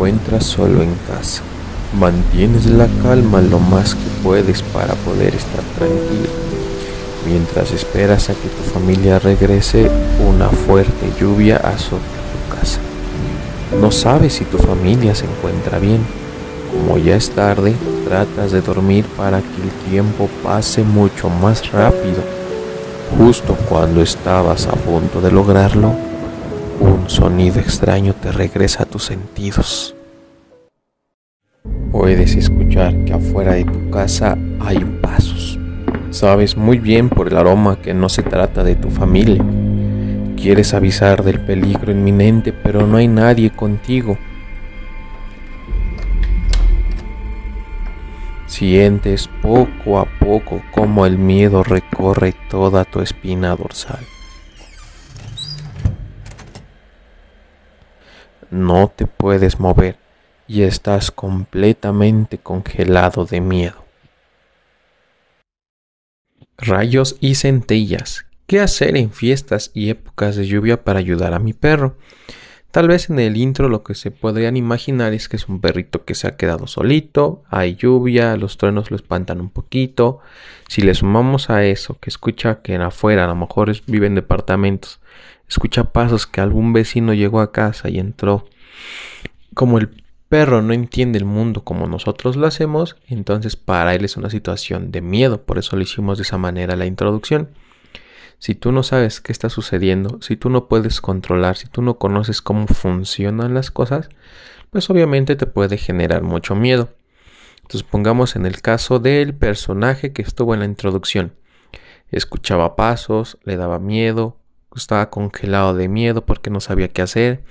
encuentras solo en casa. Mantienes la calma lo más que puedes para poder estar tranquilo. Mientras esperas a que tu familia regrese, una fuerte lluvia azota tu casa. No sabes si tu familia se encuentra bien. Como ya es tarde, tratas de dormir para que el tiempo pase mucho más rápido. Justo cuando estabas a punto de lograrlo, sonido extraño te regresa a tus sentidos. Puedes escuchar que afuera de tu casa hay pasos. Sabes muy bien por el aroma que no se trata de tu familia. Quieres avisar del peligro inminente, pero no hay nadie contigo. Sientes poco a poco cómo el miedo recorre toda tu espina dorsal. No te puedes mover y estás completamente congelado de miedo. Rayos y centellas. ¿Qué hacer en fiestas y épocas de lluvia para ayudar a mi perro? Tal vez en el intro lo que se podrían imaginar es que es un perrito que se ha quedado solito, hay lluvia, los truenos lo espantan un poquito. Si le sumamos a eso que escucha que en afuera a lo mejor vive en departamentos escucha pasos que algún vecino llegó a casa y entró. Como el perro no entiende el mundo como nosotros lo hacemos, entonces para él es una situación de miedo, por eso lo hicimos de esa manera la introducción. Si tú no sabes qué está sucediendo, si tú no puedes controlar, si tú no conoces cómo funcionan las cosas, pues obviamente te puede generar mucho miedo. Entonces pongamos en el caso del personaje que estuvo en la introducción. Escuchaba pasos, le daba miedo, estaba congelado de miedo porque no sabía qué hacer.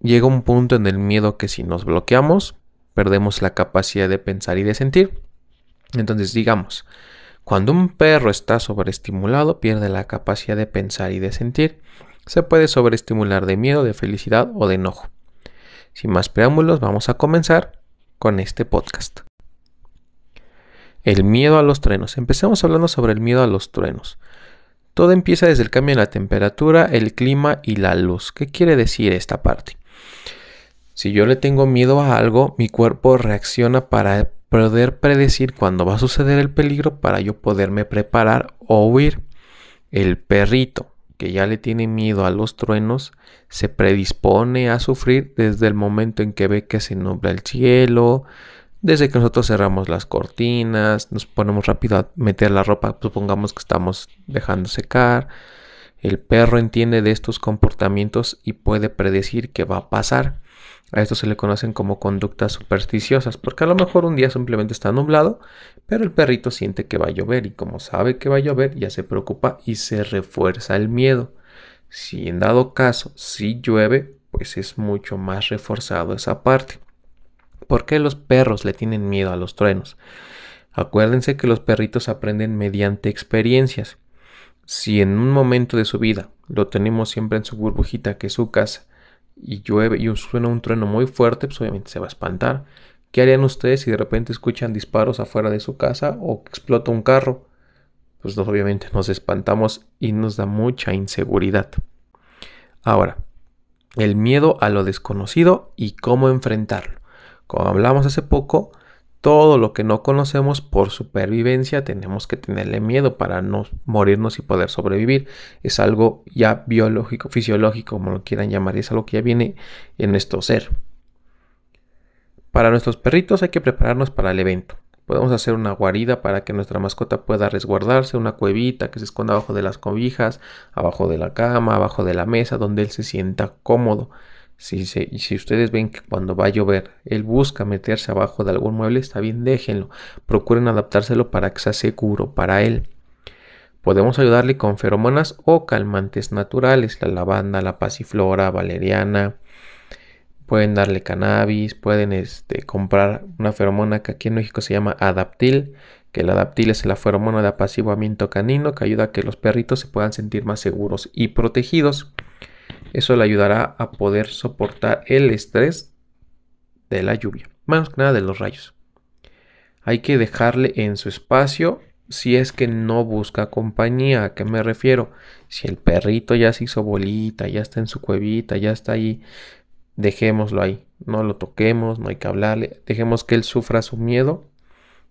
Llega un punto en el miedo que si nos bloqueamos, perdemos la capacidad de pensar y de sentir. Entonces, digamos, cuando un perro está sobreestimulado, pierde la capacidad de pensar y de sentir. Se puede sobreestimular de miedo, de felicidad o de enojo. Sin más preámbulos, vamos a comenzar con este podcast. El miedo a los truenos. Empecemos hablando sobre el miedo a los truenos. Todo empieza desde el cambio en la temperatura, el clima y la luz. ¿Qué quiere decir esta parte? Si yo le tengo miedo a algo, mi cuerpo reacciona para poder predecir cuándo va a suceder el peligro para yo poderme preparar o huir. El perrito que ya le tiene miedo a los truenos se predispone a sufrir desde el momento en que ve que se nubla el cielo, desde que nosotros cerramos las cortinas, nos ponemos rápido a meter la ropa, supongamos que estamos dejando secar. El perro entiende de estos comportamientos y puede predecir qué va a pasar. A esto se le conocen como conductas supersticiosas, porque a lo mejor un día simplemente está nublado, pero el perrito siente que va a llover y como sabe que va a llover ya se preocupa y se refuerza el miedo. Si en dado caso si llueve, pues es mucho más reforzado esa parte. ¿Por qué los perros le tienen miedo a los truenos? Acuérdense que los perritos aprenden mediante experiencias. Si en un momento de su vida lo tenemos siempre en su burbujita que es su casa y llueve y suena un trueno muy fuerte, pues obviamente se va a espantar. ¿Qué harían ustedes si de repente escuchan disparos afuera de su casa o explota un carro? Pues obviamente nos espantamos y nos da mucha inseguridad. Ahora, el miedo a lo desconocido y cómo enfrentarlo. Como hablamos hace poco, todo lo que no conocemos por supervivencia tenemos que tenerle miedo para no morirnos y poder sobrevivir. Es algo ya biológico, fisiológico, como lo quieran llamar, es algo que ya viene en nuestro ser. Para nuestros perritos hay que prepararnos para el evento. Podemos hacer una guarida para que nuestra mascota pueda resguardarse, una cuevita que se esconda abajo de las cobijas, abajo de la cama, abajo de la mesa, donde él se sienta cómodo. Si, si ustedes ven que cuando va a llover él busca meterse abajo de algún mueble, está bien, déjenlo. Procuren adaptárselo para que sea seguro para él. Podemos ayudarle con feromonas o calmantes naturales, la lavanda, la pasiflora, valeriana. Pueden darle cannabis, pueden este, comprar una feromona que aquí en México se llama adaptil, que el adaptil es la feromona de apaciguamiento canino que ayuda a que los perritos se puedan sentir más seguros y protegidos. Eso le ayudará a poder soportar el estrés de la lluvia, más que nada de los rayos. Hay que dejarle en su espacio si es que no busca compañía. ¿A qué me refiero? Si el perrito ya se hizo bolita, ya está en su cuevita, ya está ahí, dejémoslo ahí. no lo toquemos, no hay que hablarle, dejemos que él sufra su miedo,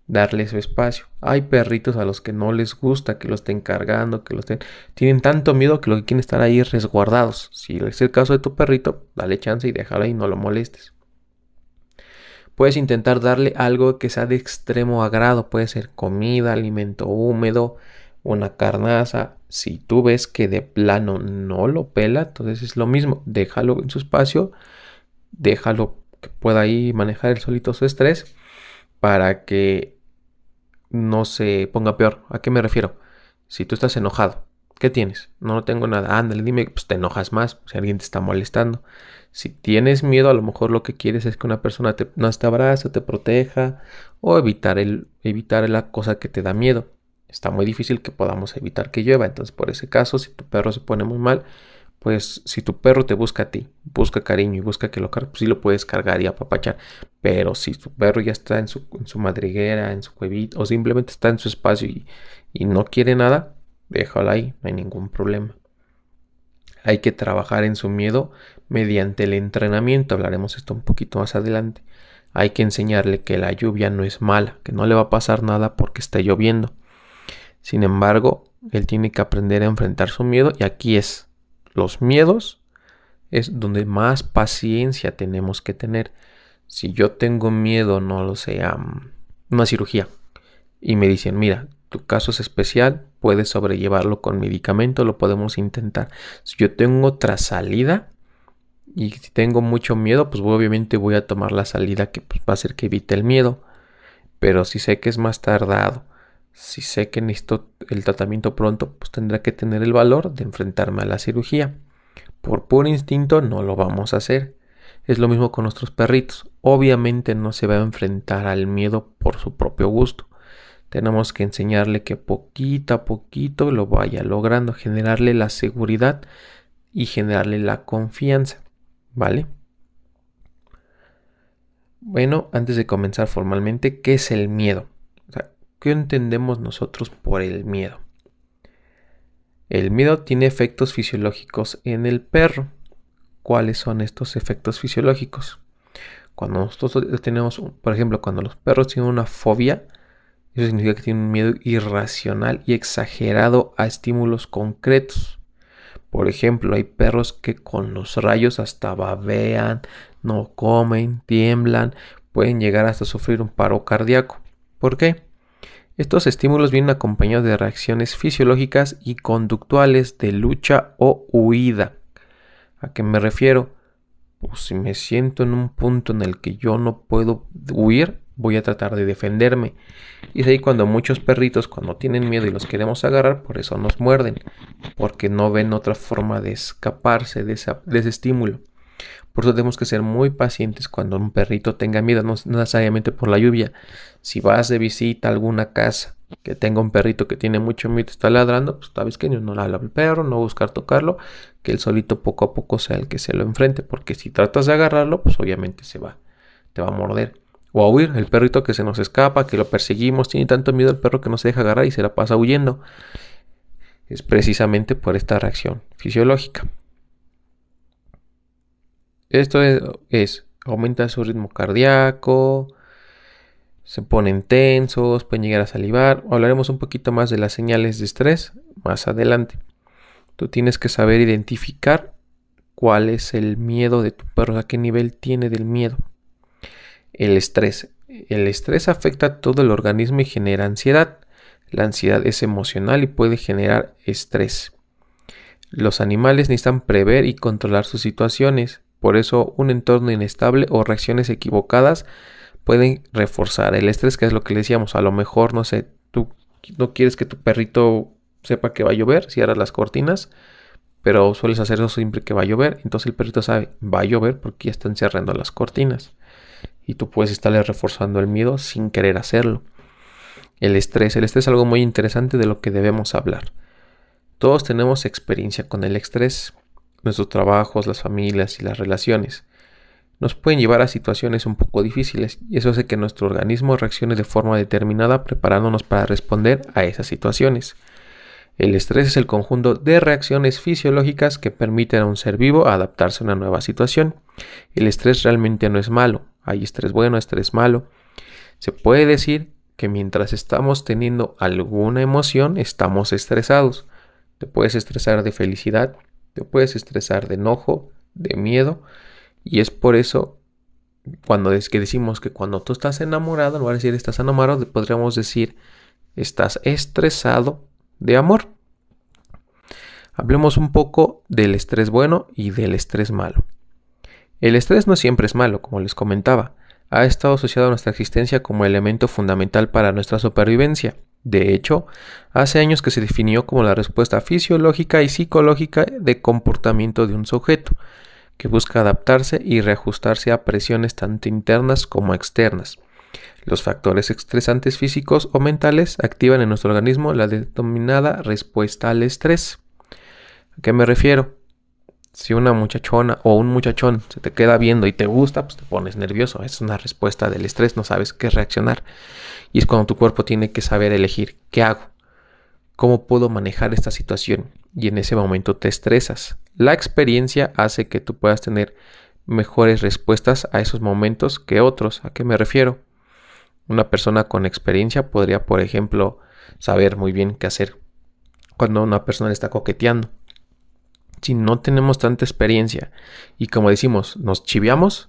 darle su espacio. Hay perritos a los que no les gusta que lo estén cargando, que lo estén... Tienen tanto miedo que lo que quieren estar ahí resguardados. Si es el caso de tu perrito, dale chance y déjalo ahí, no lo molestes. Puedes intentar darle algo que sea de extremo agrado, puede ser comida, alimento húmedo, una carnaza. Si tú ves que de plano no lo pela, entonces es lo mismo, déjalo en su espacio, déjalo que pueda ahí manejar el solito su estrés para que no se ponga peor. ¿A qué me refiero? Si tú estás enojado, ¿qué tienes? No, no tengo nada. Ándale, dime, pues te enojas más si alguien te está molestando. Si tienes miedo, a lo mejor lo que quieres es que una persona te, no te abrace, te proteja o evitar, el, evitar la cosa que te da miedo. Está muy difícil que podamos evitar que llueva. Entonces, por ese caso, si tu perro se pone muy mal, pues si tu perro te busca a ti, busca cariño y busca que lo cargue, pues sí lo puedes cargar y apapachar. Pero si tu perro ya está en su, madriguera, en su cuevita, o simplemente está en su espacio y, y no quiere nada, déjalo ahí, no hay ningún problema. Hay que trabajar en su miedo mediante el entrenamiento, hablaremos esto un poquito más adelante. Hay que enseñarle que la lluvia no es mala, que no le va a pasar nada porque está lloviendo. Sin embargo, él tiene que aprender a enfrentar su miedo y aquí es los miedos es donde más paciencia tenemos que tener. Si yo tengo miedo, no lo sé, a una cirugía y me dicen, mira, tu caso es especial, puedes sobrellevarlo con medicamento, lo podemos intentar. Si yo tengo otra salida y si tengo mucho miedo, pues obviamente voy a tomar la salida que pues, va a hacer que evite el miedo. Pero si sé que es más tardado, si sé que necesito el tratamiento pronto, pues tendré que tener el valor de enfrentarme a la cirugía. Por puro instinto no lo vamos a hacer. Es lo mismo con nuestros perritos. Obviamente no se va a enfrentar al miedo por su propio gusto. Tenemos que enseñarle que poquito a poquito lo vaya logrando, generarle la seguridad y generarle la confianza. ¿Vale? Bueno, antes de comenzar formalmente, ¿qué es el miedo? ¿Qué entendemos nosotros por el miedo? El miedo tiene efectos fisiológicos en el perro. ¿Cuáles son estos efectos fisiológicos? Cuando nosotros tenemos, por ejemplo, cuando los perros tienen una fobia, eso significa que tienen un miedo irracional y exagerado a estímulos concretos. Por ejemplo, hay perros que con los rayos hasta babean, no comen, tiemblan, pueden llegar hasta sufrir un paro cardíaco. ¿Por qué? Estos estímulos vienen acompañados de reacciones fisiológicas y conductuales de lucha o huida. ¿A qué me refiero? Pues si me siento en un punto en el que yo no puedo huir, voy a tratar de defenderme. Y es ahí cuando muchos perritos, cuando tienen miedo y los queremos agarrar, por eso nos muerden, porque no ven otra forma de escaparse de, de ese estímulo. Por eso tenemos que ser muy pacientes cuando un perrito tenga miedo, no necesariamente por la lluvia. Si vas de visita a alguna casa que tenga un perrito que tiene mucho miedo y está ladrando, pues sabes que no le habla al perro, no buscar tocarlo, que el solito poco a poco sea el que se lo enfrente, porque si tratas de agarrarlo, pues obviamente se va, te va a morder. O a huir, el perrito que se nos escapa, que lo perseguimos, tiene tanto miedo el perro que no se deja agarrar y se la pasa huyendo. Es precisamente por esta reacción fisiológica. Esto es, aumenta su ritmo cardíaco, se ponen tensos, pueden llegar a salivar. Hablaremos un poquito más de las señales de estrés más adelante. Tú tienes que saber identificar cuál es el miedo de tu perro, a qué nivel tiene del miedo. El estrés. El estrés afecta a todo el organismo y genera ansiedad. La ansiedad es emocional y puede generar estrés. Los animales necesitan prever y controlar sus situaciones. Por eso un entorno inestable o reacciones equivocadas pueden reforzar el estrés, que es lo que le decíamos. A lo mejor, no sé, tú no quieres que tu perrito sepa que va a llover, cierras las cortinas, pero sueles hacer eso siempre que va a llover. Entonces el perrito sabe, va a llover porque ya están cerrando las cortinas. Y tú puedes estarle reforzando el miedo sin querer hacerlo. El estrés. El estrés es algo muy interesante de lo que debemos hablar. Todos tenemos experiencia con el estrés nuestros trabajos, las familias y las relaciones. Nos pueden llevar a situaciones un poco difíciles y eso hace que nuestro organismo reaccione de forma determinada preparándonos para responder a esas situaciones. El estrés es el conjunto de reacciones fisiológicas que permiten a un ser vivo adaptarse a una nueva situación. El estrés realmente no es malo. Hay estrés bueno, estrés malo. Se puede decir que mientras estamos teniendo alguna emoción, estamos estresados. Te puedes estresar de felicidad, te puedes estresar de enojo, de miedo, y es por eso cuando que decimos que cuando tú estás enamorado, no va a decir estás enamorado, podríamos decir estás estresado de amor. Hablemos un poco del estrés bueno y del estrés malo. El estrés no siempre es malo, como les comentaba. Ha estado asociado a nuestra existencia como elemento fundamental para nuestra supervivencia. De hecho, hace años que se definió como la respuesta fisiológica y psicológica de comportamiento de un sujeto, que busca adaptarse y reajustarse a presiones tanto internas como externas. Los factores estresantes físicos o mentales activan en nuestro organismo la denominada respuesta al estrés. ¿A qué me refiero? Si una muchachona o un muchachón se te queda viendo y te gusta, pues te pones nervioso. Es una respuesta del estrés, no sabes qué reaccionar. Y es cuando tu cuerpo tiene que saber elegir qué hago, cómo puedo manejar esta situación. Y en ese momento te estresas. La experiencia hace que tú puedas tener mejores respuestas a esos momentos que otros. ¿A qué me refiero? Una persona con experiencia podría, por ejemplo, saber muy bien qué hacer cuando una persona le está coqueteando. Si no tenemos tanta experiencia y como decimos, nos chiviamos,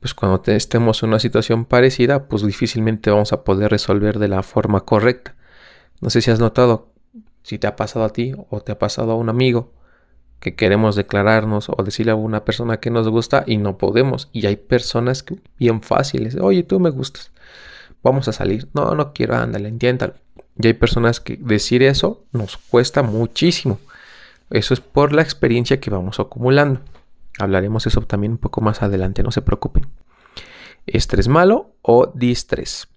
pues cuando estemos en una situación parecida, pues difícilmente vamos a poder resolver de la forma correcta. No sé si has notado, si te ha pasado a ti o te ha pasado a un amigo, que queremos declararnos o decirle a una persona que nos gusta y no podemos. Y hay personas que bien fáciles, oye, tú me gustas vamos a salir. No, no quiero, ándale, entiéndalo. Y hay personas que decir eso nos cuesta muchísimo. Eso es por la experiencia que vamos acumulando. Hablaremos eso también un poco más adelante, no se preocupen. Estrés malo o distrés.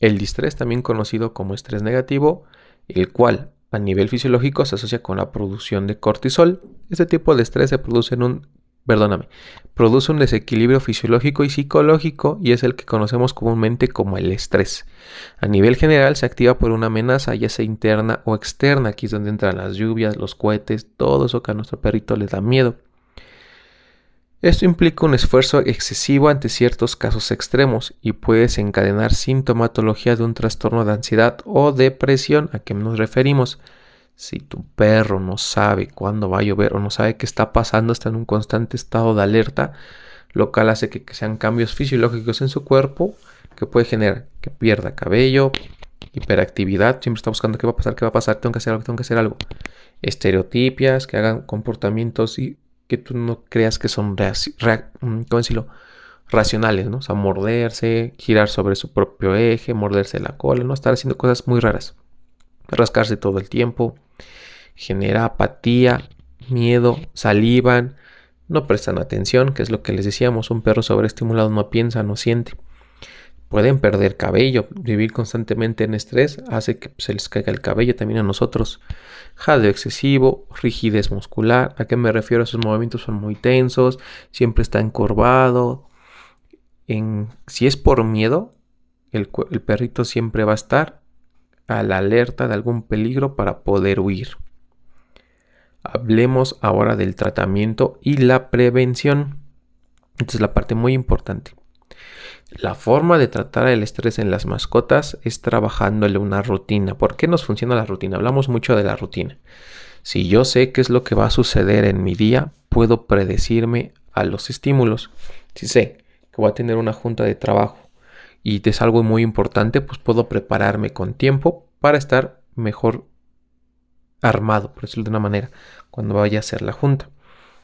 El distrés, también conocido como estrés negativo, el cual a nivel fisiológico se asocia con la producción de cortisol. Este tipo de estrés se produce en un perdóname, produce un desequilibrio fisiológico y psicológico y es el que conocemos comúnmente como el estrés. A nivel general se activa por una amenaza, ya sea interna o externa. Aquí es donde entran las lluvias, los cohetes, todo eso que a nuestro perrito le da miedo. Esto implica un esfuerzo excesivo ante ciertos casos extremos y puede desencadenar sintomatología de un trastorno de ansiedad o depresión a que nos referimos. Si tu perro no sabe cuándo va a llover o no sabe qué está pasando, está en un constante estado de alerta, lo cual hace que, sean cambios fisiológicos en su cuerpo que puede generar que pierda cabello, hiperactividad, siempre está buscando qué va a pasar, qué va a pasar, tengo que hacer algo, tengo que hacer algo. Estereotipias, que hagan comportamientos y que tú no creas que son mm, racionales, ¿no? O sea, morderse, girar sobre su propio eje, morderse la cola, ¿no? Estar haciendo cosas muy raras rascarse todo el tiempo, genera apatía, miedo, salivan, no prestan atención, que es lo que les decíamos, un perro sobreestimulado no piensa, no siente. Pueden perder cabello, vivir constantemente en estrés hace que se les caiga el cabello también a nosotros. Jadeo excesivo, rigidez muscular, ¿a qué me refiero? Esos movimientos son muy tensos, siempre está encorvado. En, si es por miedo, el perrito siempre va a estar a la alerta de algún peligro para poder huir. Hablemos ahora del tratamiento y la prevención. Esta es la parte muy importante. La forma de tratar el estrés en las mascotas es trabajándole una rutina. ¿Por qué nos funciona la rutina? Hablamos mucho de la rutina. Si yo sé qué es lo que va a suceder en mi día, puedo predecirme a los estímulos. Si sé que voy a tener una junta de trabajo y es algo muy importante, pues puedo prepararme con tiempo para estar mejor armado, por decirlo de una manera, cuando vaya a ser la junta.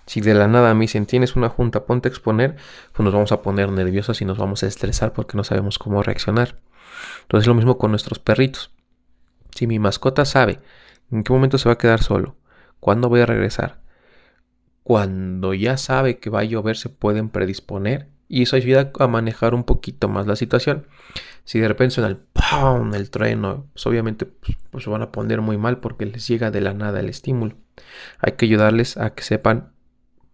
Si de la nada mí dicen tienes una junta, ponte a exponer, pues nos vamos a poner nerviosos y nos vamos a estresar porque no sabemos cómo reaccionar. Entonces es lo mismo con nuestros perritos. Si mi mascota sabe en qué momento se va a quedar solo, cuándo voy a regresar, cuando ya sabe que va a llover se pueden predisponer y eso ayuda a manejar un poquito más la situación. Si de repente suena el ¡pum! el trueno, pues obviamente pues, pues, se van a poner muy mal porque les llega de la nada el estímulo. Hay que ayudarles a que sepan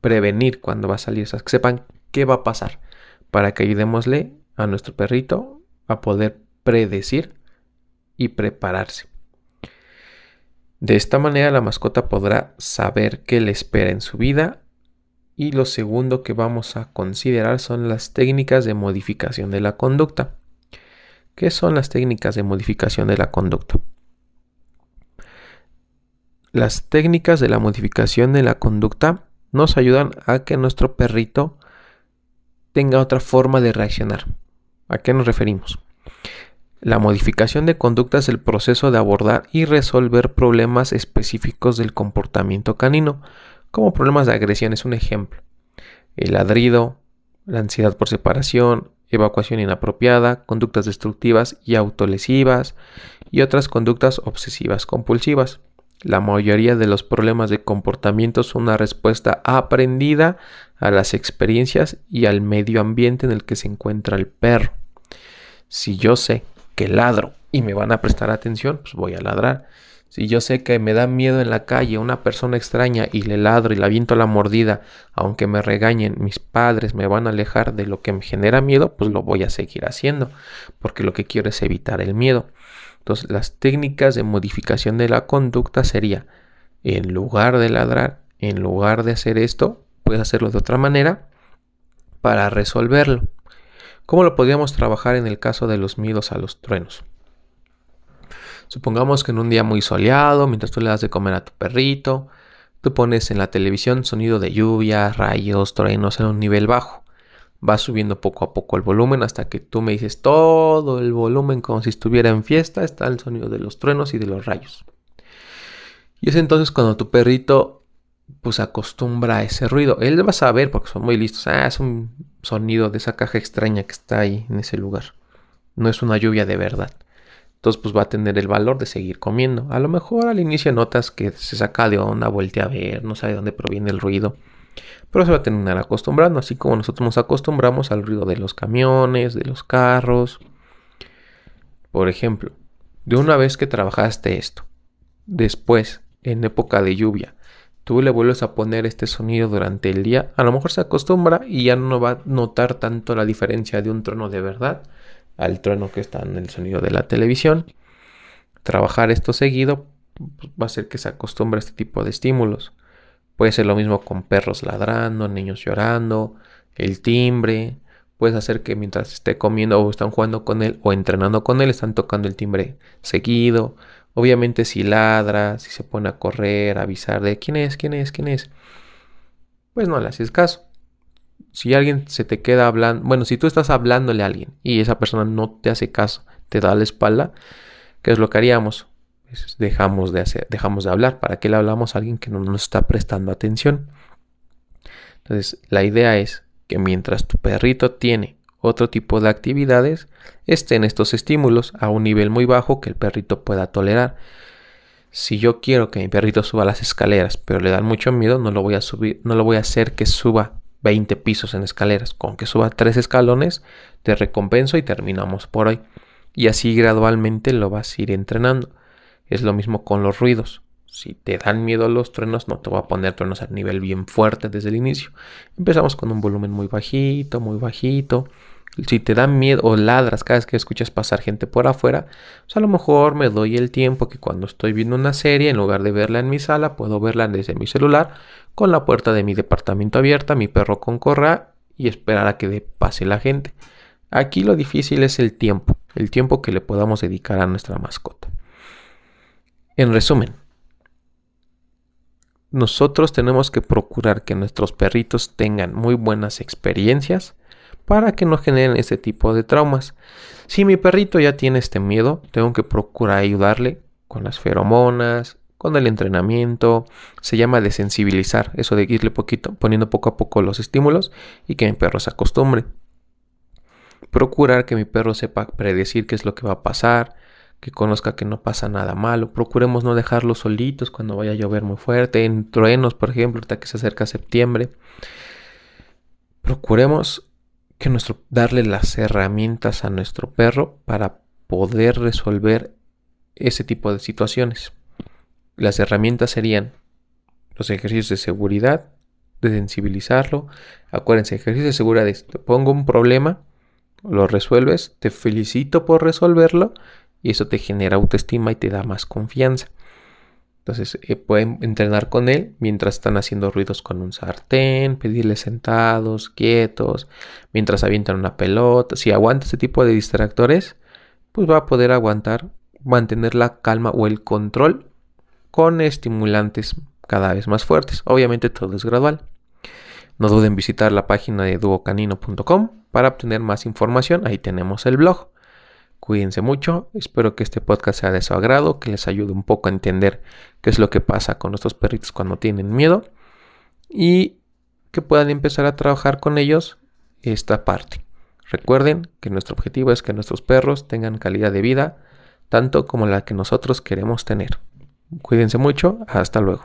prevenir cuando va a salir, o que sepan qué va a pasar para que ayudémosle a nuestro perrito a poder predecir y prepararse. De esta manera la mascota podrá saber qué le espera en su vida y lo segundo que vamos a considerar son las técnicas de modificación de la conducta. ¿Qué son las técnicas de modificación de la conducta? Las técnicas de la modificación de la conducta nos ayudan a que nuestro perrito tenga otra forma de reaccionar. ¿A qué nos referimos? La modificación de conducta es el proceso de abordar y resolver problemas específicos del comportamiento canino, como problemas de agresión es un ejemplo. El ladrido, la ansiedad por separación, evacuación inapropiada, conductas destructivas y autolesivas y otras conductas obsesivas compulsivas. La mayoría de los problemas de comportamiento son una respuesta aprendida a las experiencias y al medio ambiente en el que se encuentra el perro. Si yo sé que ladro y me van a prestar atención, pues voy a ladrar. Si yo sé que me da miedo en la calle una persona extraña y le ladro y le aviento la mordida, aunque me regañen, mis padres me van a alejar de lo que me genera miedo, pues lo voy a seguir haciendo, porque lo que quiero es evitar el miedo. Entonces, las técnicas de modificación de la conducta sería, en lugar de ladrar, en lugar de hacer esto, puedes hacerlo de otra manera para resolverlo. ¿Cómo lo podríamos trabajar en el caso de los miedos a los truenos? Supongamos que en un día muy soleado, mientras tú le das de comer a tu perrito, tú pones en la televisión sonido de lluvia, rayos, truenos en un nivel bajo. Vas subiendo poco a poco el volumen hasta que tú me dices todo el volumen como si estuviera en fiesta, está el sonido de los truenos y de los rayos. Y es entonces cuando tu perrito pues acostumbra a ese ruido. Él va a saber porque son muy listos. Ah, es un sonido de esa caja extraña que está ahí en ese lugar. No es una lluvia de verdad. Entonces, pues va a tener el valor de seguir comiendo. A lo mejor al inicio notas que se saca de onda, voltea a ver, no sabe dónde proviene el ruido. Pero se va a terminar acostumbrando, así como nosotros nos acostumbramos al ruido de los camiones, de los carros. Por ejemplo, de una vez que trabajaste esto, después, en época de lluvia, tú le vuelves a poner este sonido durante el día, a lo mejor se acostumbra y ya no va a notar tanto la diferencia de un trono de verdad al trueno que está en el sonido de la televisión. Trabajar esto seguido pues, va a hacer que se acostumbre a este tipo de estímulos. Puede ser lo mismo con perros ladrando, niños llorando, el timbre. Puedes hacer que mientras esté comiendo o están jugando con él o entrenando con él, están tocando el timbre seguido. Obviamente si ladra, si se pone a correr, avisar de quién es, quién es, quién es, pues no le haces caso si alguien se te queda hablando, bueno, si tú estás hablándole a alguien y esa persona no te hace caso, te da la espalda, ¿qué es lo que haríamos? Pues dejamos de hacer, dejamos de hablar. ¿Para qué le hablamos a alguien que no nos está prestando atención? Entonces, la idea es que mientras tu perrito tiene otro tipo de actividades, estén estos estímulos a un nivel muy bajo que el perrito pueda tolerar. Si yo quiero que mi perrito suba las escaleras, pero le dan mucho miedo, no lo voy a subir, no lo voy a hacer que suba 20 pisos en escaleras. Con que suba 3 escalones, te recompenso y terminamos por hoy. Y así gradualmente lo vas a ir entrenando. Es lo mismo con los ruidos. Si te dan miedo los truenos, no te voy a poner truenos a nivel bien fuerte desde el inicio. Empezamos con un volumen muy bajito, muy bajito. Si te dan miedo o ladras cada vez que escuchas pasar gente por afuera, pues a lo mejor me doy el tiempo que cuando estoy viendo una serie, en lugar de verla en mi sala, puedo verla desde mi celular con la puerta de mi departamento abierta, mi perro con correa y esperar a que pase la gente. Aquí lo difícil es el tiempo, el tiempo que le podamos dedicar a nuestra mascota. En resumen, nosotros tenemos que procurar que nuestros perritos tengan muy buenas experiencias para que no generen este tipo de traumas. Si mi perrito ya tiene este miedo, tengo que procurar ayudarle con las feromonas, con el entrenamiento, se llama desensibilizar, eso de irle poquito, poniendo poco a poco los estímulos y que mi perro se acostumbre. Procurar que mi perro sepa predecir qué es lo que va a pasar, que conozca que no pasa nada malo. Procuremos no dejarlos solitos cuando vaya a llover muy fuerte, en truenos, por ejemplo, hasta que se acerca septiembre. Procuremos que nuestro, darle las herramientas a nuestro perro para poder resolver ese tipo de situaciones. Las herramientas serían los ejercicios de seguridad, de sensibilizarlo. Acuérdense, ejercicios de seguridad te pongo un problema, lo resuelves, te felicito por resolverlo y eso te genera autoestima y te da más confianza. Entonces eh, pueden entrenar con él mientras están haciendo ruidos con un sartén, pedirle sentados, quietos, mientras avientan una pelota. Si aguanta ese tipo de distractores, pues va a poder aguantar, mantener la calma o el control con estimulantes cada vez más fuertes. Obviamente todo es gradual. No duden en visitar la página de duocanino.com para obtener más información. Ahí tenemos el blog. Cuídense mucho, espero que este podcast sea de su agrado, que les ayude un poco a entender qué es lo que pasa con nuestros perritos cuando tienen miedo y que puedan empezar a trabajar con ellos esta parte. Recuerden que nuestro objetivo es que nuestros perros tengan calidad de vida tanto como la que nosotros queremos tener. Cuídense mucho, hasta luego.